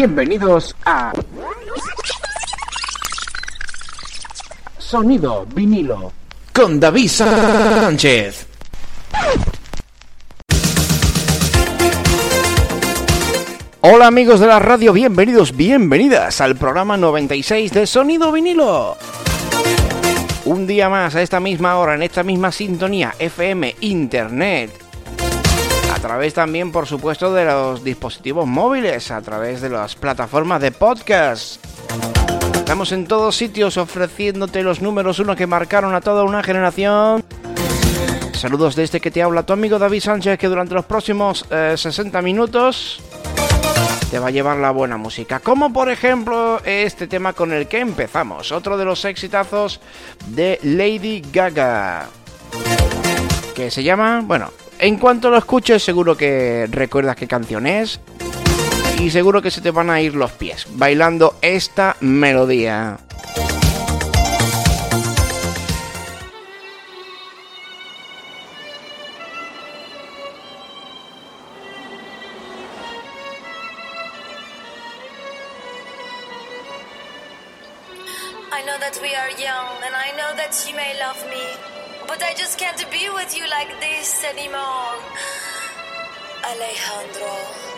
Bienvenidos a Sonido vinilo con David Sánchez. Hola amigos de la radio, bienvenidos, bienvenidas al programa 96 de Sonido vinilo. Un día más a esta misma hora, en esta misma sintonía, FM, Internet, través también, por supuesto, de los dispositivos móviles, a través de las plataformas de podcast. Estamos en todos sitios ofreciéndote los números uno que marcaron a toda una generación. Saludos de este que te habla tu amigo David Sánchez, que durante los próximos 60 eh, minutos te va a llevar la buena música. Como por ejemplo este tema con el que empezamos, otro de los exitazos de Lady Gaga. Que se llama, bueno, en cuanto lo escuches seguro que recuerdas qué canción es. Y seguro que se te van a ir los pies bailando esta melodía. but I just can't be with you like this anymore. Alejandro.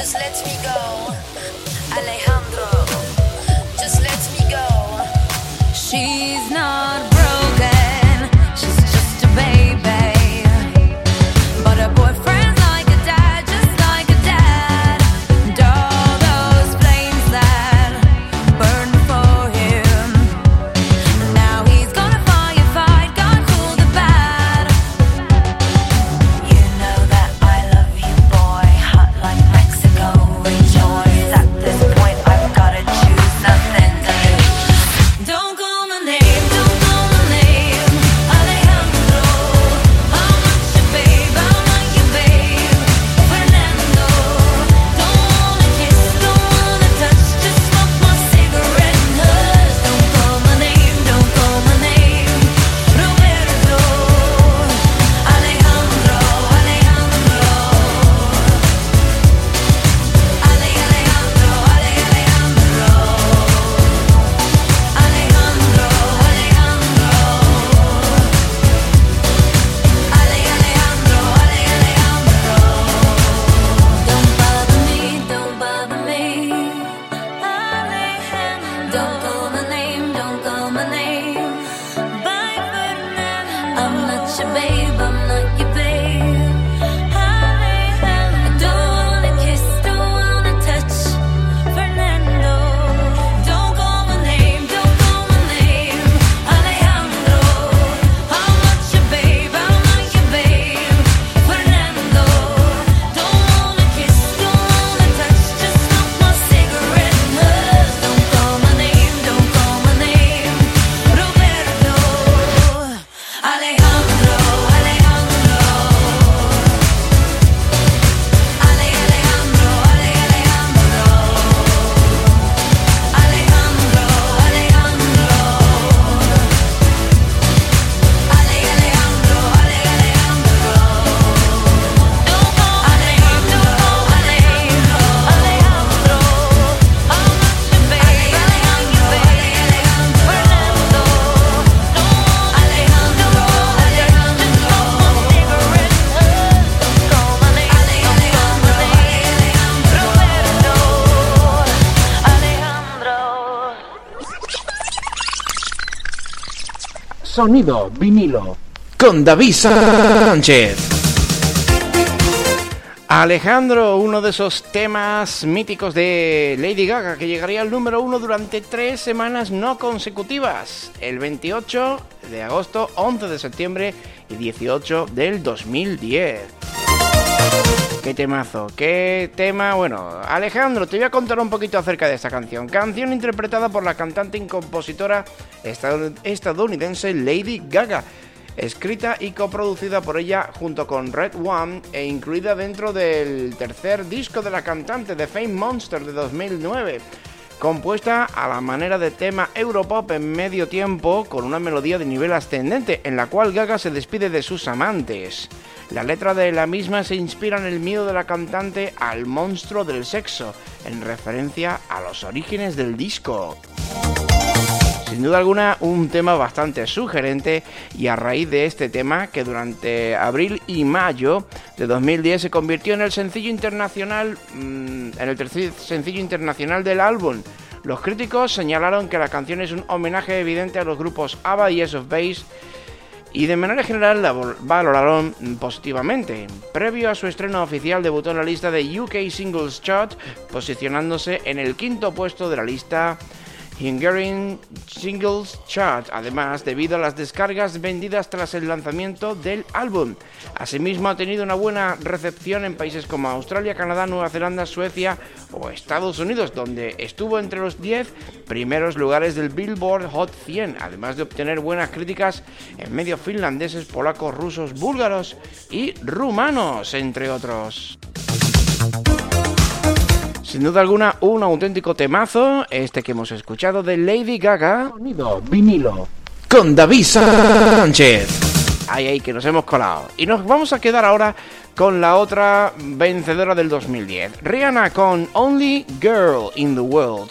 just let me go. Sonido vinilo. Con David Sánchez. Alejandro, uno de esos temas míticos de Lady Gaga que llegaría al número uno durante tres semanas no consecutivas, el 28 de agosto, 11 de septiembre y 18 del 2010. Qué temazo, qué tema. Bueno, Alejandro, te voy a contar un poquito acerca de esta canción. Canción interpretada por la cantante y compositora estadounidense Lady Gaga. Escrita y coproducida por ella junto con Red One e incluida dentro del tercer disco de la cantante The Fame Monster de 2009 compuesta a la manera de tema Europop en medio tiempo con una melodía de nivel ascendente en la cual Gaga se despide de sus amantes. La letra de la misma se inspira en el miedo de la cantante al monstruo del sexo, en referencia a los orígenes del disco. Sin duda alguna, un tema bastante sugerente y a raíz de este tema, que durante abril y mayo de 2010 se convirtió en el sencillo internacional, mm, en el tercer sencillo internacional del álbum. Los críticos señalaron que la canción es un homenaje evidente a los grupos ABBA y S of Base y de manera general la valoraron positivamente. Previo a su estreno oficial debutó en la lista de UK Singles Chart, posicionándose en el quinto puesto de la lista Hungarian Singles Chart, además debido a las descargas vendidas tras el lanzamiento del álbum. Asimismo ha tenido una buena recepción en países como Australia, Canadá, Nueva Zelanda, Suecia o Estados Unidos, donde estuvo entre los 10 primeros lugares del Billboard Hot 100, además de obtener buenas críticas en medios finlandeses, polacos, rusos, búlgaros y rumanos, entre otros. Sin duda alguna, un auténtico temazo, este que hemos escuchado de Lady Gaga. Sonido vinilo. Con David Sánchez. Ay, ay, que nos hemos colado. Y nos vamos a quedar ahora con la otra vencedora del 2010. Rihanna con Only Girl in the World.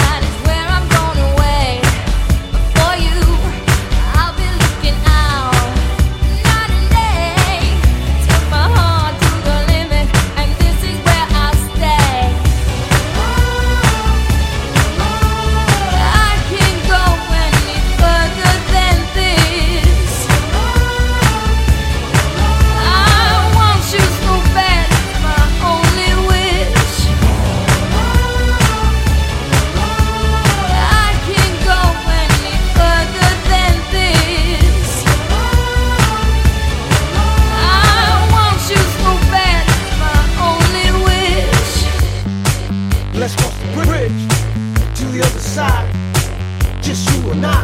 bridge to the other side. Just you and I.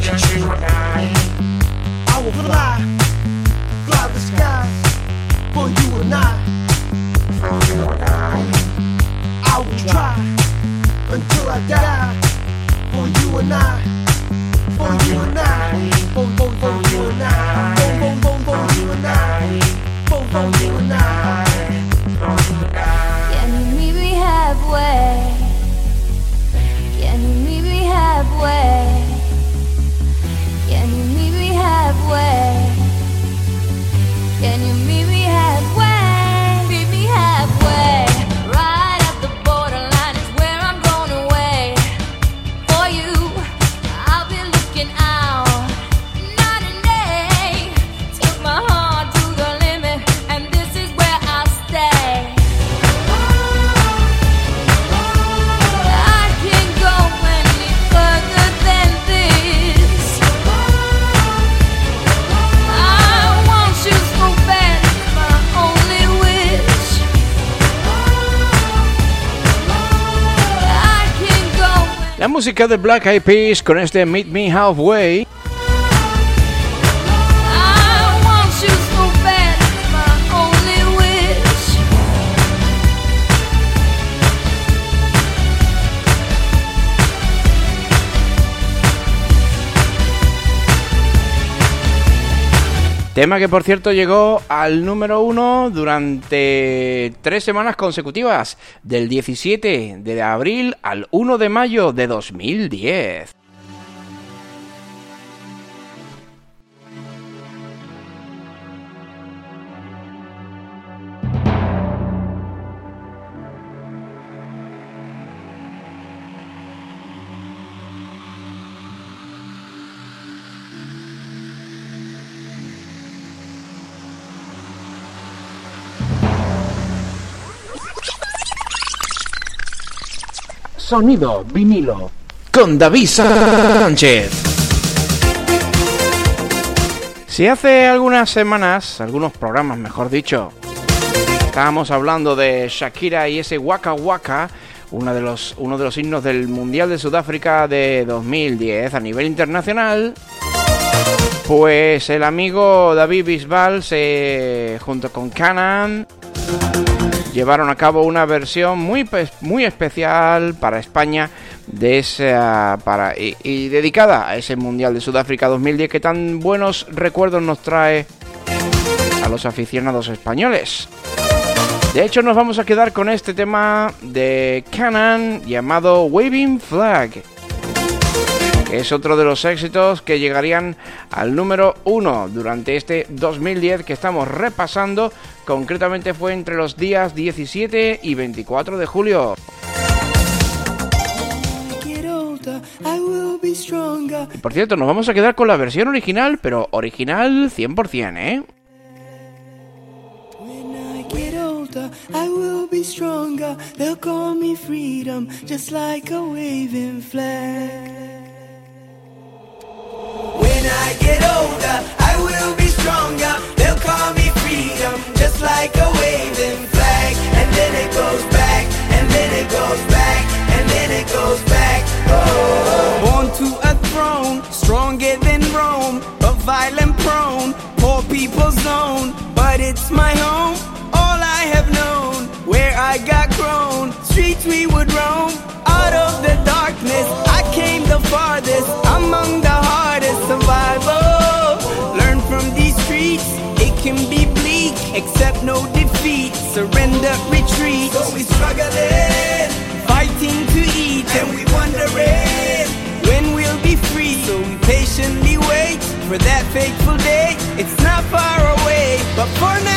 Just you and I. I will fly, fly the skies for you and I. For you and I. I will try until I die for you and I. For you and I. For, for, for you and I. For, for, for, for you and I. For, for you and I. halfway? Can you meet me halfway? Música de Black Eyed Peas con este Meet Me Halfway. Tema que por cierto llegó al número uno durante tres semanas consecutivas, del 17 de abril al 1 de mayo de 2010. Sonido vinilo. con David Sánchez. Si hace algunas semanas, algunos programas mejor dicho, estábamos hablando de Shakira y ese Waka Waka, uno de los, uno de los himnos del Mundial de Sudáfrica de 2010 a nivel internacional, pues el amigo David Bisbal se, junto con Canan llevaron a cabo una versión muy, muy especial para España de esa, para, y, dedicada a ese Mundial de Sudáfrica 2010 que tan buenos recuerdos nos trae a los aficionados españoles. De hecho, nos vamos a quedar con este tema de Canon llamado Waving Flag. Que es otro de los éxitos que llegarían al número 1 durante este 2010 que estamos repasando. Concretamente fue entre los días 17 y 24 de julio. Y por cierto, nos vamos a quedar con la versión original, pero original 100%, ¿eh? I will be stronger. They'll call me freedom, just like a waving flag. When I get older, I will be stronger. They'll call me freedom, just like a waving flag. And then it goes back, and then it goes back, and then it goes back. Oh. Born to a throne, stronger than Rome, but violent prone, poor people's zone. But it's my home, no defeat. Surrender, retreat. So we struggling, fighting to eat, and we wondering when we'll be free. So we patiently wait for that fateful day. It's not far away, but for now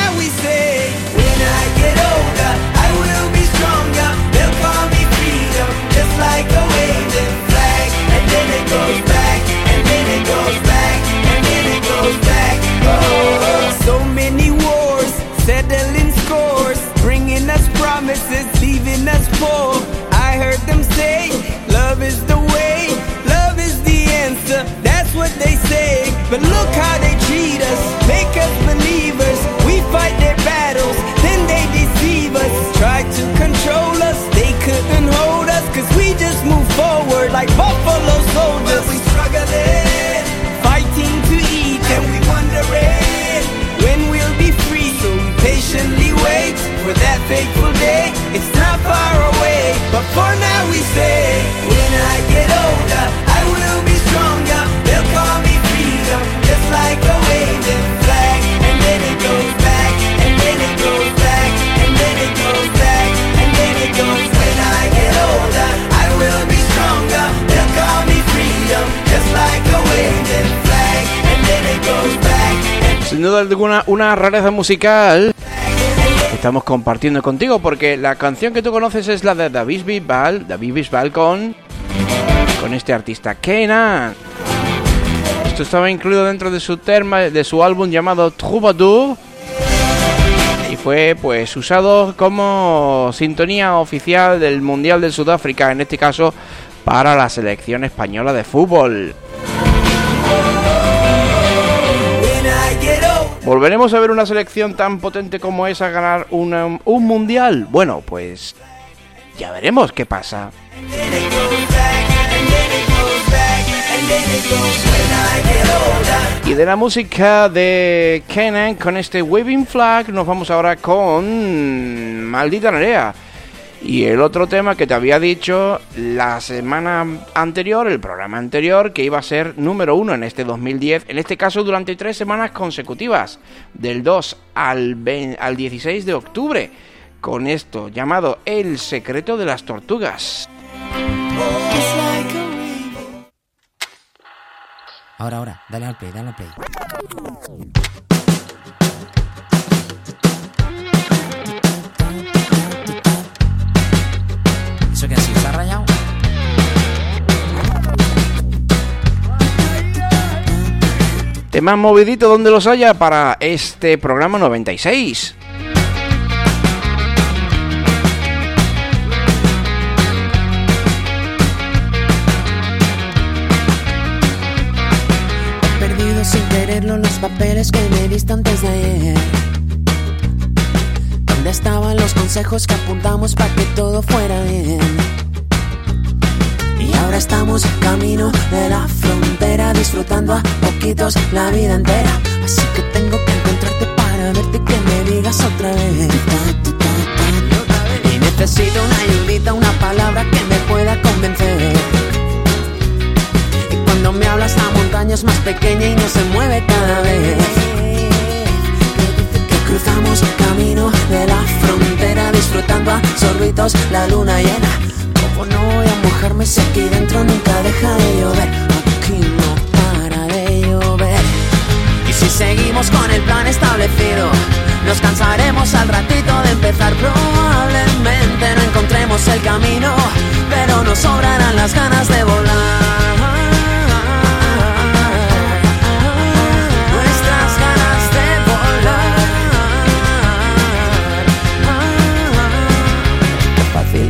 But look how they treat us, make us believers. We fight their battles, then they deceive us. Try to control us, they couldn't hold us. Cause we just move forward like buffalo soldiers. we struggling, fighting to eat, and we wondering when we'll be free. So we patiently wait for that fateful day. It's not far away, but for now we say, when I get older, Sin duda alguna, una rareza musical estamos compartiendo contigo porque la canción que tú conoces es la de David Bisbal, David Bisbal con con este artista Kenan. Esto estaba incluido dentro de su terma, de su álbum llamado Troubadour y fue pues usado como sintonía oficial del Mundial de Sudáfrica, en este caso para la selección española de fútbol. ¿Volveremos a ver una selección tan potente como esa ganar una, un mundial? Bueno, pues ya veremos qué pasa. Y de la música de Kenan con este Waving Flag nos vamos ahora con Maldita Nerea. Y el otro tema que te había dicho la semana anterior, el programa anterior, que iba a ser número uno en este 2010, en este caso durante tres semanas consecutivas, del 2 al, 20, al 16 de octubre, con esto llamado El secreto de las tortugas. Ahora, ahora, dale al play, dale al play. Tema movidito donde los haya para este programa 96. He perdido sin quererlo los papeles que me diste antes de ayer. ¿Dónde estaban los consejos que apuntamos para que todo fuera bien? Ahora estamos camino de la frontera, disfrutando a poquitos la vida entera. Así que tengo que encontrarte para verte y que me digas otra vez. Y necesito una ayudita, una palabra que me pueda convencer. Y cuando me hablas, la montaña es más pequeña y no se mueve cada vez. Que cruzamos el camino de la frontera, disfrutando a sorbitos la luna llena. No voy a mojarme si aquí dentro nunca deja de llover? Aquí no para de llover. Y si seguimos con el plan establecido, nos cansaremos al ratito de empezar. Probablemente no encontremos el camino, pero nos sobrarán las ganas de volar.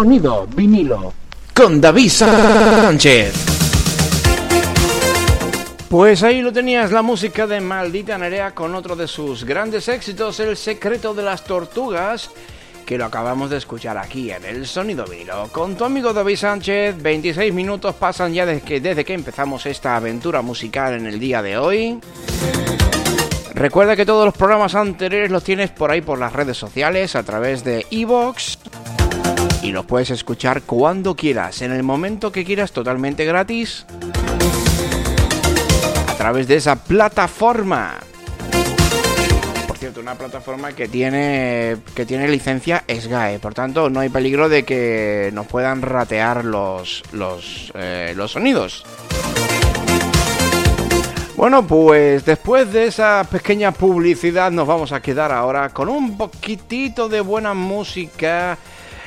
Sonido vinilo. Con David Sánchez. Pues ahí lo tenías, la música de Maldita Nerea con otro de sus grandes éxitos, El secreto de las tortugas, que lo acabamos de escuchar aquí en el Sonido Vinilo. Con tu amigo David Sánchez, 26 minutos pasan ya desde que, desde que empezamos esta aventura musical en el día de hoy. Recuerda que todos los programas anteriores los tienes por ahí por las redes sociales, a través de Evox. Y los puedes escuchar cuando quieras, en el momento que quieras, totalmente gratis a través de esa plataforma. Por cierto, una plataforma que tiene que tiene licencia SGAE, por tanto no hay peligro de que nos puedan ratear los los, eh, los sonidos. Bueno, pues después de esa pequeña publicidad nos vamos a quedar ahora con un poquitito de buena música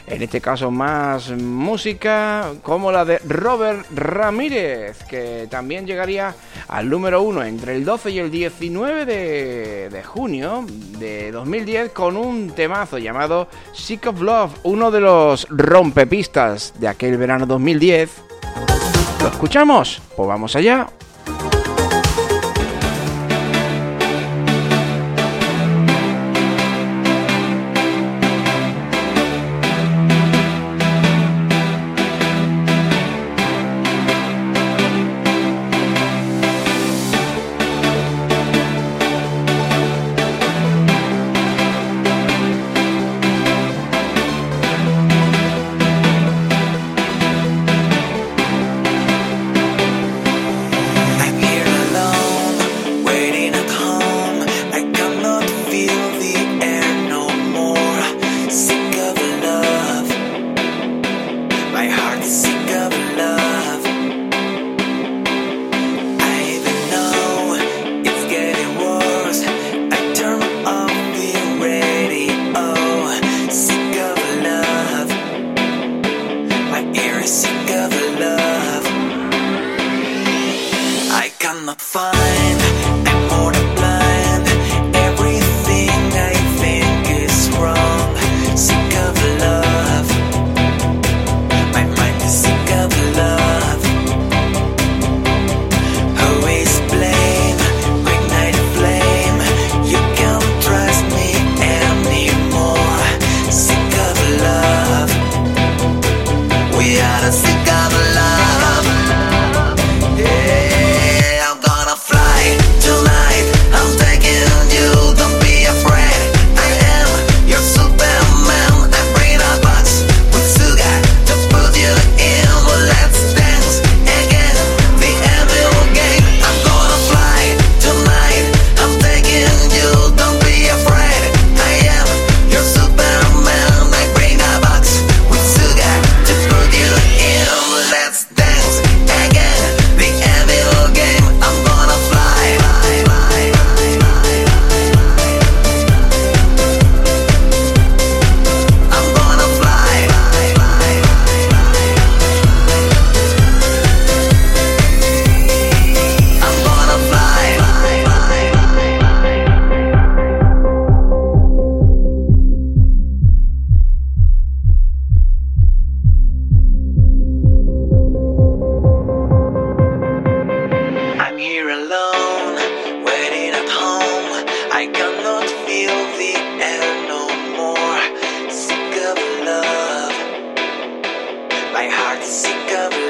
en este caso más música como la de Robert Ramírez, que también llegaría al número uno entre el 12 y el 19 de, de junio de 2010 con un temazo llamado Sick of Love, uno de los rompepistas de aquel verano 2010. ¿Lo escuchamos? Pues vamos allá. heart seeker.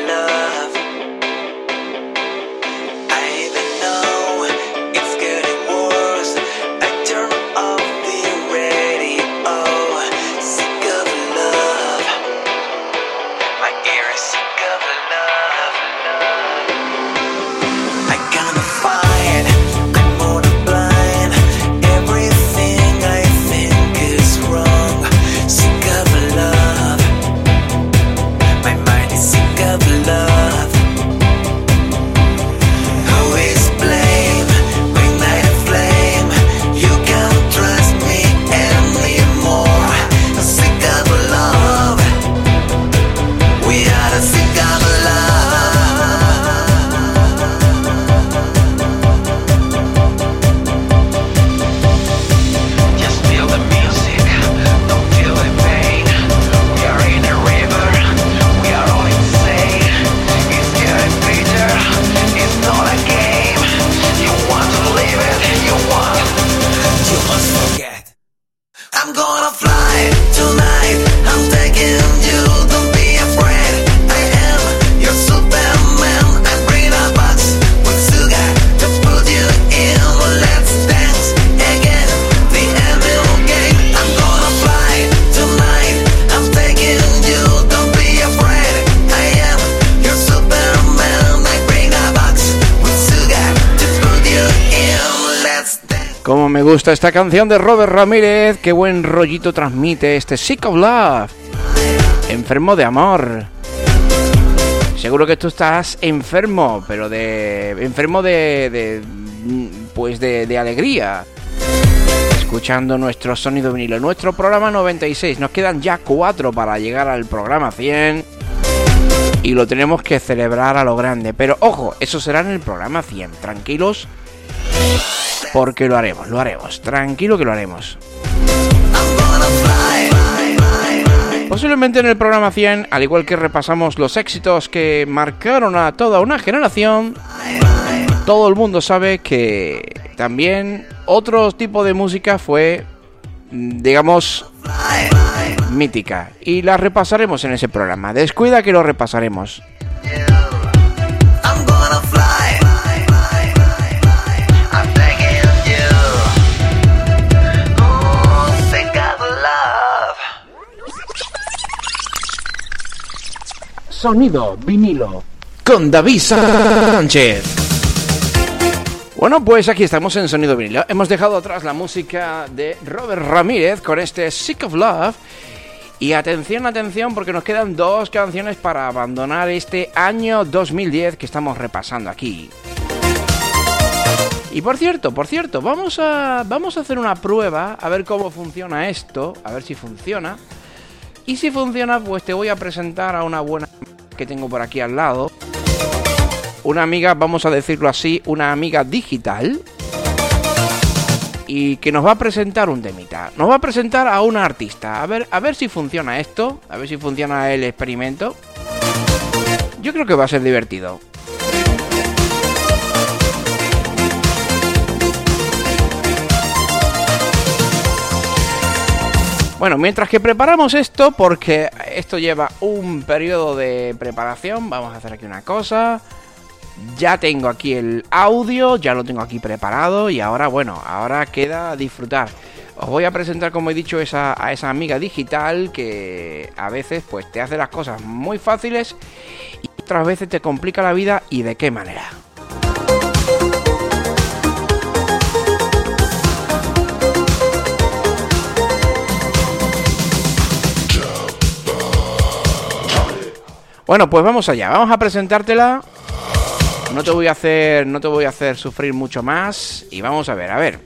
Esta canción de Robert Ramírez. Qué buen rollito transmite este Sick of Love. Enfermo de amor. Seguro que tú estás enfermo, pero de. enfermo de. de pues de, de alegría. Escuchando nuestro sonido vinilo. Nuestro programa 96. Nos quedan ya cuatro para llegar al programa 100. Y lo tenemos que celebrar a lo grande. Pero ojo, eso será en el programa 100. Tranquilos. Porque lo haremos, lo haremos. Tranquilo que lo haremos. Posiblemente en el programa 100, al igual que repasamos los éxitos que marcaron a toda una generación, todo el mundo sabe que también otro tipo de música fue, digamos, mítica. Y la repasaremos en ese programa. Descuida que lo repasaremos. Sonido vinilo. Con David Sánchez. Bueno, pues aquí estamos en Sonido Vinilo. Hemos dejado atrás la música de Robert Ramírez con este Sick of Love. Y atención, atención, porque nos quedan dos canciones para abandonar este año 2010 que estamos repasando aquí. Y por cierto, por cierto, vamos a, vamos a hacer una prueba a ver cómo funciona esto, a ver si funciona. Y si funciona, pues te voy a presentar a una buena que tengo por aquí al lado. Una amiga, vamos a decirlo así, una amiga digital. Y que nos va a presentar un temita. Nos va a presentar a una artista. A ver, a ver si funciona esto. A ver si funciona el experimento. Yo creo que va a ser divertido. Bueno, mientras que preparamos esto, porque esto lleva un periodo de preparación, vamos a hacer aquí una cosa. Ya tengo aquí el audio, ya lo tengo aquí preparado y ahora, bueno, ahora queda disfrutar. Os voy a presentar, como he dicho, a esa amiga digital que a veces pues te hace las cosas muy fáciles y otras veces te complica la vida y de qué manera. Bueno, pues vamos allá, vamos a presentártela. No te voy a hacer, no te voy a hacer sufrir mucho más y vamos a ver, a ver.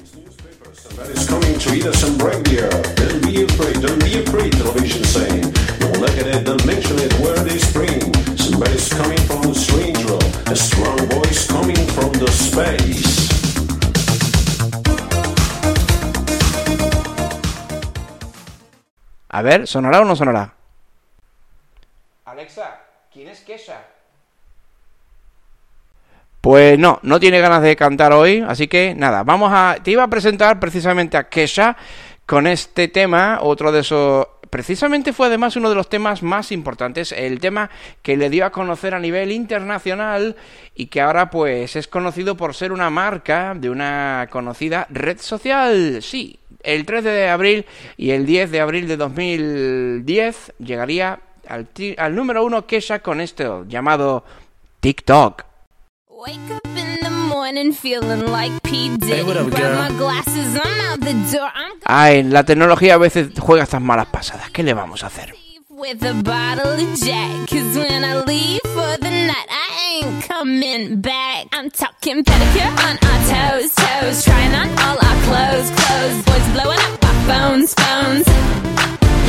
A ver, ¿sonará o no sonará? Alexa, Pues no, no tiene ganas de cantar hoy, así que nada, vamos a... Te iba a presentar precisamente a Kesha con este tema, otro de esos... Precisamente fue además uno de los temas más importantes, el tema que le dio a conocer a nivel internacional y que ahora pues es conocido por ser una marca de una conocida red social. Sí, el 13 de abril y el 10 de abril de 2010 llegaría al, número uno Kesha con esto llamado TikTok. Wake up in the morning feeling like P. Diddy. Hey, what up, Grab girl? my glasses, I'm out the door. I'm Ay, la tecnología a veces juega estas malas pasadas. ¿Qué le vamos a hacer? with a bottle of Jack. Cause when I leave for the night, I ain't coming back. I'm talking pedicure on our toes, toes. Trying on all our clothes, clothes. Boys blowing up our phones, phones.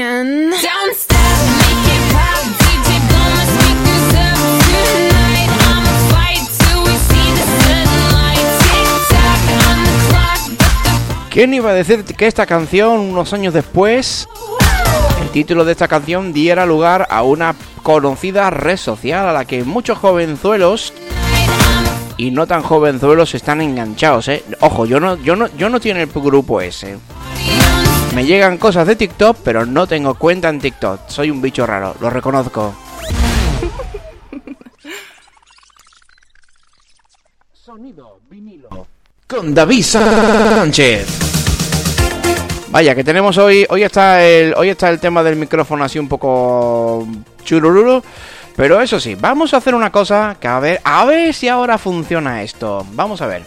The ¿Quién iba a decir que esta canción, unos años después, el título de esta canción diera lugar a una conocida red social a la que muchos jovenzuelos y no tan jovenzuelos están enganchados, eh? Ojo, yo no, yo no, yo no tiene el grupo ese. Me llegan cosas de TikTok, pero no tengo cuenta en TikTok. Soy un bicho raro, lo reconozco. Sonido vinilo. con David Sánchez. Vaya, que tenemos hoy, hoy está el, hoy está el tema del micrófono así un poco churururu, pero eso sí, vamos a hacer una cosa que a ver, a ver si ahora funciona esto. Vamos a ver.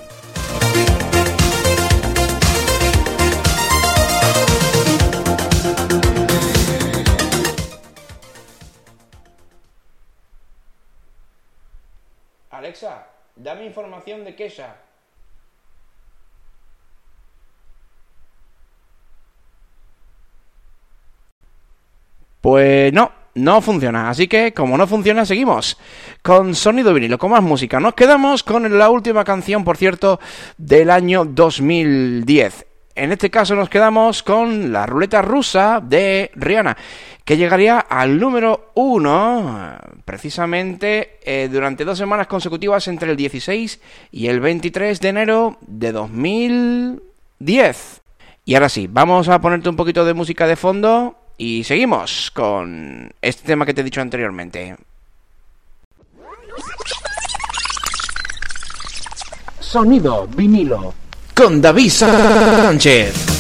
Alexa, dame información de Kesha. Pues no, no funciona. Así que, como no funciona, seguimos con sonido vinilo, con más música. Nos quedamos con la última canción, por cierto, del año 2010. En este caso nos quedamos con la ruleta rusa de Rihanna, que llegaría al número uno precisamente eh, durante dos semanas consecutivas entre el 16 y el 23 de enero de 2010. Y ahora sí, vamos a ponerte un poquito de música de fondo y seguimos con este tema que te he dicho anteriormente. Sonido vinilo. Con David Sánchez.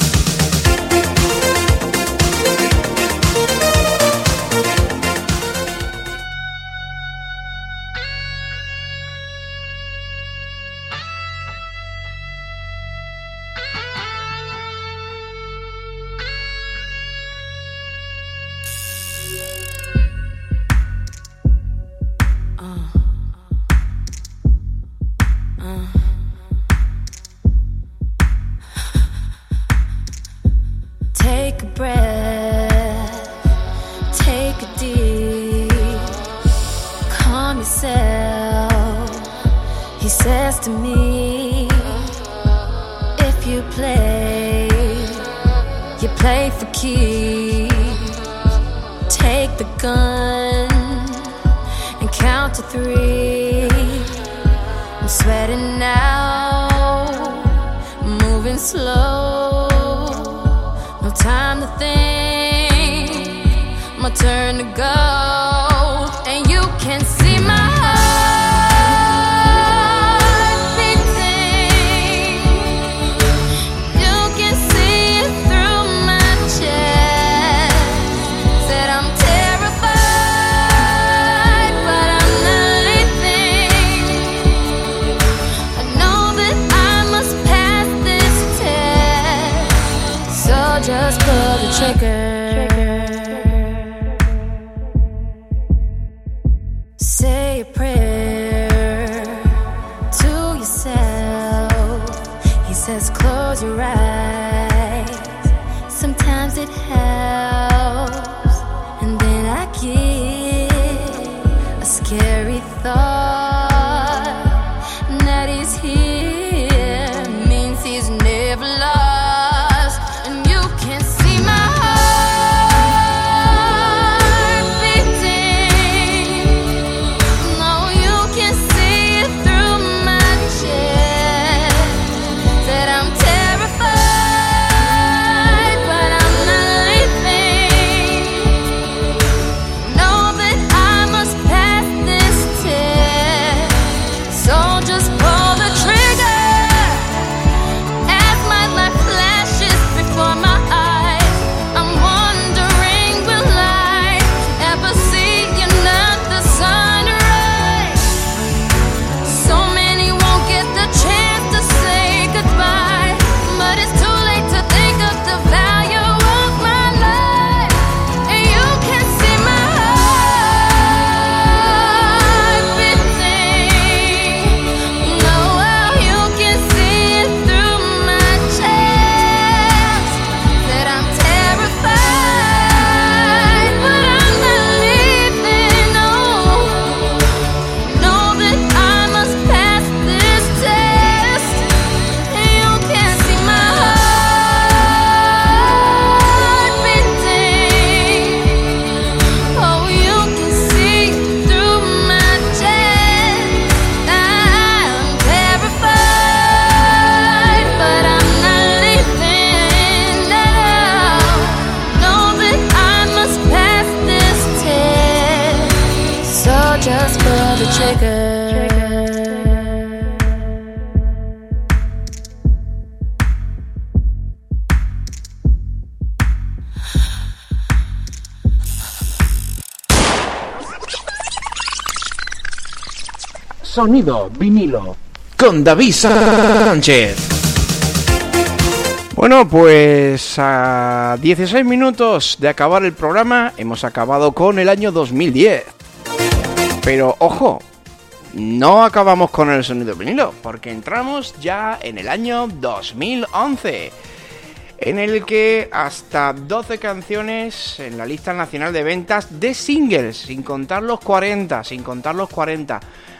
Sonido vinilo. con David Sánchez. Bueno, pues a 16 minutos de acabar el programa hemos acabado con el año 2010. Pero ojo, no acabamos con el sonido vinilo, porque entramos ya en el año 2011, en el que hasta 12 canciones en la lista nacional de ventas de singles, sin contar los 40, sin contar los 40,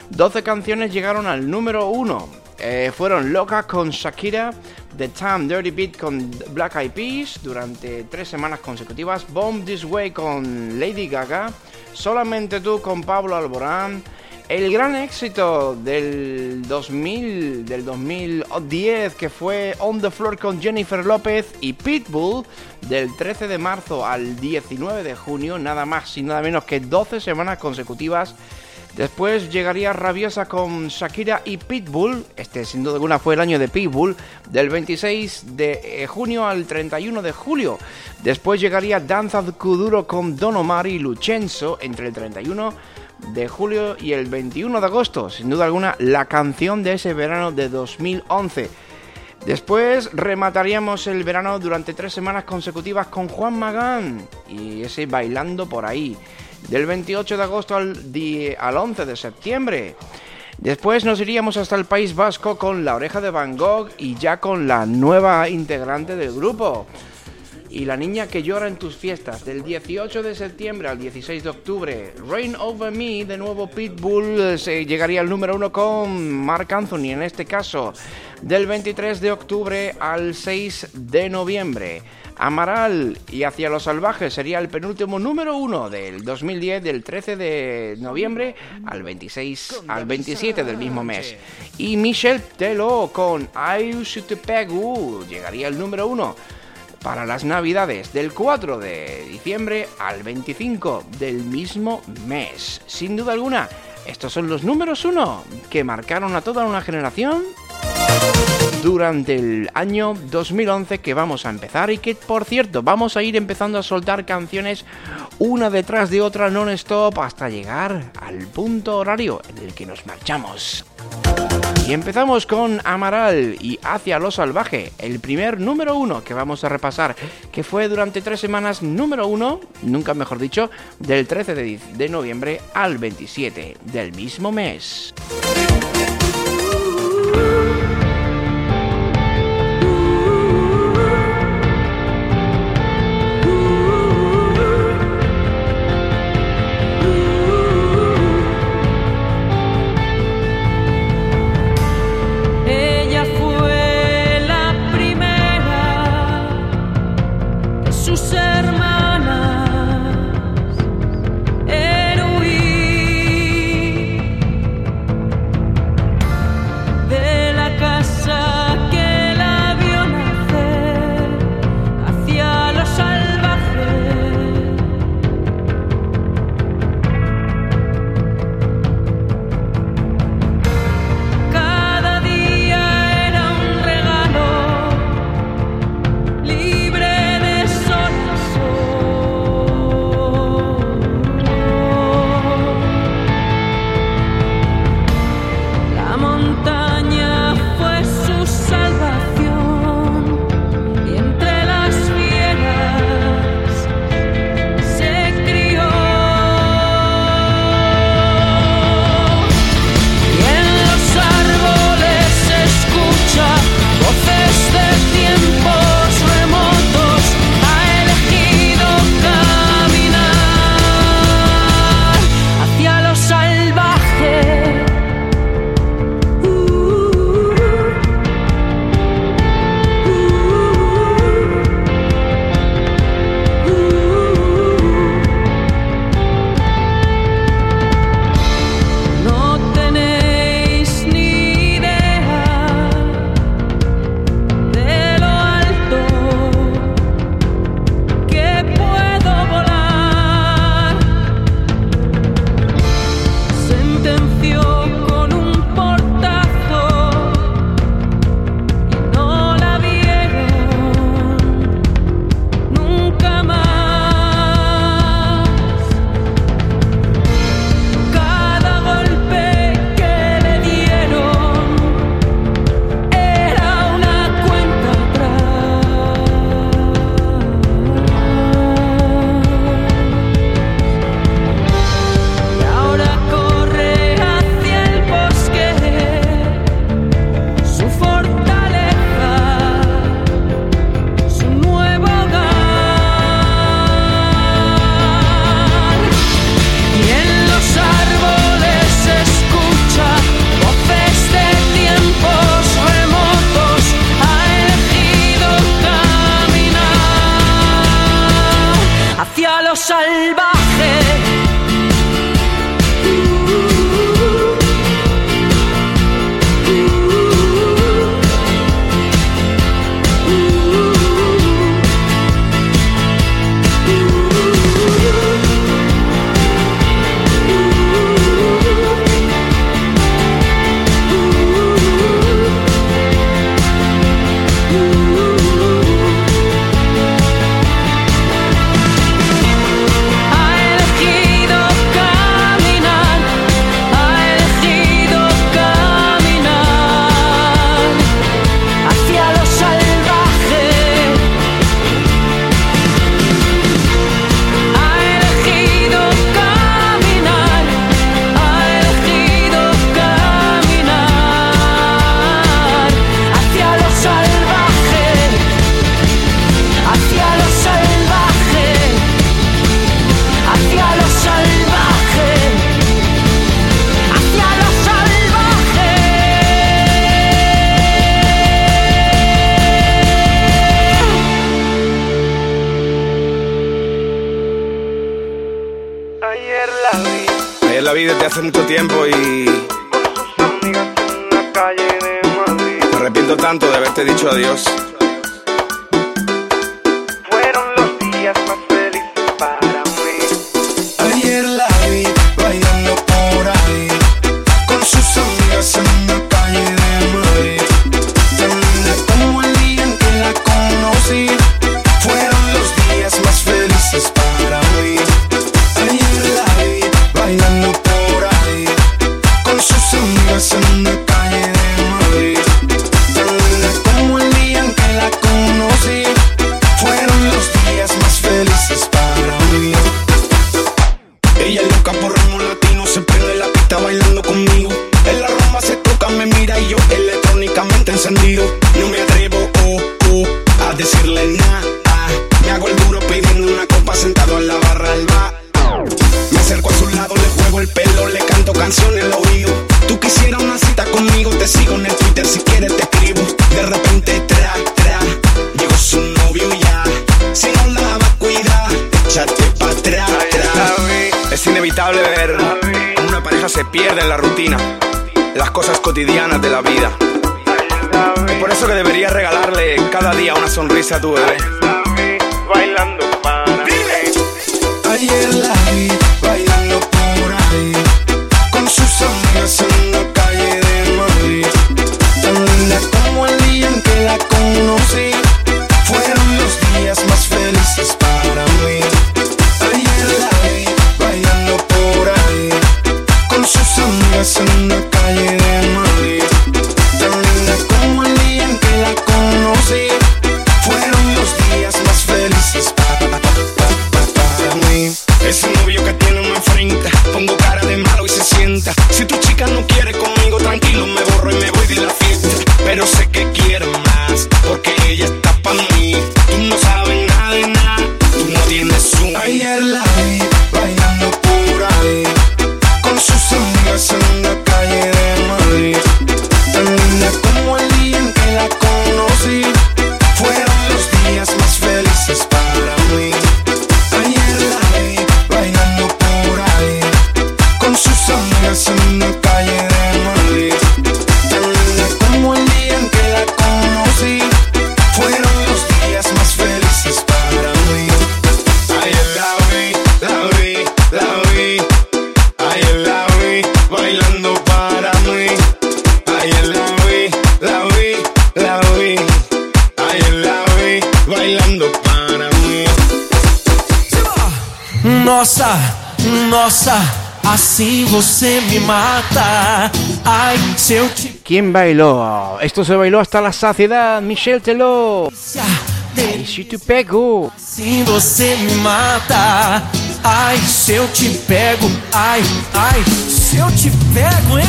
12 canciones llegaron al número 1. Eh, fueron Loca con Shakira, The Time Dirty Beat con Black Eyed Peas durante tres semanas consecutivas, Bomb This Way con Lady Gaga, Solamente tú con Pablo Alborán, el gran éxito del 2000, del 2010 que fue On the Floor con Jennifer López y Pitbull del 13 de marzo al 19 de junio, nada más y nada menos que 12 semanas consecutivas. Después llegaría Rabiosa con Shakira y Pitbull, este sin duda alguna fue el año de Pitbull, del 26 de eh, junio al 31 de julio. Después llegaría Danza Kuduro con Don Omar y Lucenzo entre el 31 de julio y el 21 de agosto. Sin duda alguna, la canción de ese verano de 2011. Después remataríamos el verano durante tres semanas consecutivas con Juan Magán y ese bailando por ahí. Del 28 de agosto al, di- al 11 de septiembre. Después nos iríamos hasta el País Vasco con La Oreja de Van Gogh y ya con la nueva integrante del grupo. Y la niña que llora en tus fiestas, del 18 de septiembre al 16 de octubre. Rain Over Me, de nuevo Pitbull, se llegaría al número uno con Mark Anthony en este caso. Del 23 de octubre al 6 de noviembre. Amaral y Hacia los Salvajes sería el penúltimo número uno del 2010, del 13 de noviembre al 26, al 27 del mismo mes. Y Michelle Telo con I to Pegu llegaría al número uno para las navidades del 4 de diciembre al 25 del mismo mes. Sin duda alguna, estos son los números uno que marcaron a toda una generación durante el año 2011 que vamos a empezar y que por cierto vamos a ir empezando a soltar canciones una detrás de otra non-stop hasta llegar al punto horario en el que nos marchamos. Y empezamos con Amaral y Hacia lo Salvaje, el primer número uno que vamos a repasar, que fue durante tres semanas número uno, nunca mejor dicho, del 13 de, de noviembre al 27 del mismo mes. hace mucho tiempo y. Me arrepiento tanto de haberte dicho adiós. ella la vi bailando por ahí con sus amigas en Quem bailou? te... Esto se bailou hasta a saciedade, Michel Teló. Ai, se te pego. Sim, você me mata. Ai, se eu te pego. Ai, ai, se eu te pego, hein?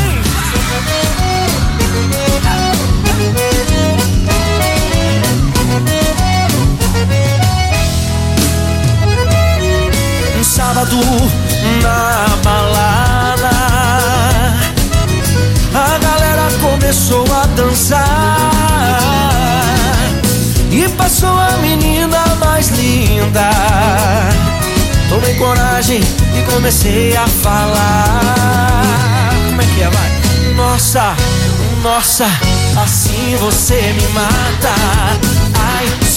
Um sábado dançar. E passou a menina mais linda. Tomei coragem e comecei a falar. Como é que é, vai? Nossa, nossa, assim você me mata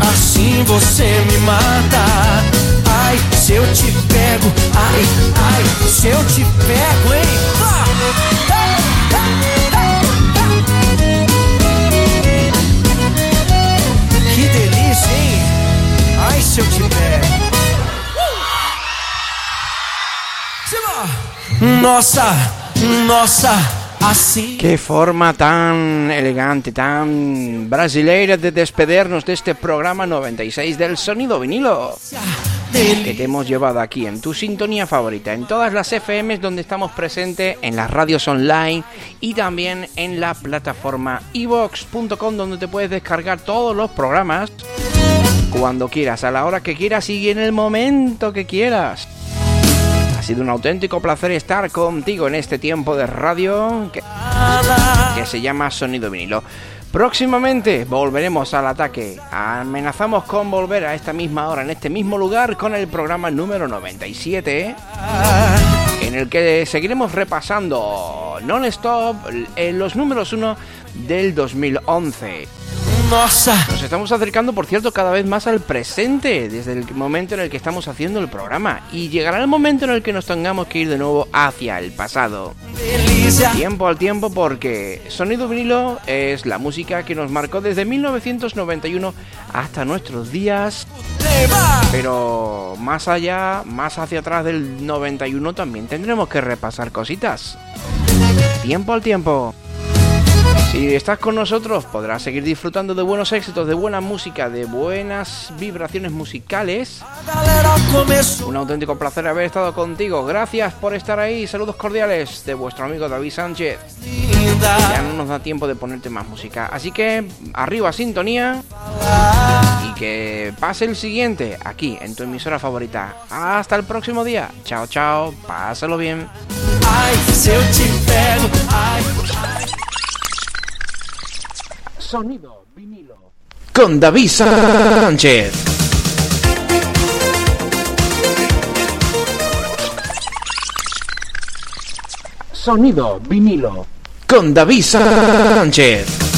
Assim você me mata. Ai, se eu te pego, ai, ai, se eu te pego, hein? Que delícia, hein? Ai, se eu te pego. Nossa, nossa, assim. Qué forma tan elegante, tan brasileira de despedirnos de este programa 96 del sonido vinilo. Que te hemos llevado aquí en tu sintonía favorita, en todas las FMs donde estamos presentes, en las radios online y también en la plataforma evox.com donde te puedes descargar todos los programas cuando quieras, a la hora que quieras y en el momento que quieras. Ha sido un auténtico placer estar contigo en este tiempo de radio que, que se llama Sonido Vinilo. Próximamente volveremos al ataque. Amenazamos con volver a esta misma hora, en este mismo lugar, con el programa número 97, en el que seguiremos repasando non-stop eh, los números 1 del 2011. Nos estamos acercando, por cierto, cada vez más al presente, desde el momento en el que estamos haciendo el programa. Y llegará el momento en el que nos tengamos que ir de nuevo hacia el pasado. Tiempo al tiempo porque Sonido Vinilo es la música que nos marcó desde 1991 hasta nuestros días. Pero más allá, más hacia atrás del 91 también tendremos que repasar cositas. Tiempo al tiempo. Si estás con nosotros podrás seguir disfrutando de buenos éxitos, de buena música, de buenas vibraciones musicales. Un auténtico placer haber estado contigo. Gracias por estar ahí. Saludos cordiales de vuestro amigo David Sánchez. Ya no nos da tiempo de ponerte más música. Así que arriba sintonía. Y que pase el siguiente aquí en tu emisora favorita. Hasta el próximo día. Chao, chao. Pásalo bien. Sonido vinilo. Con David Sánchez. Sonido vinilo. Con David Sánchez.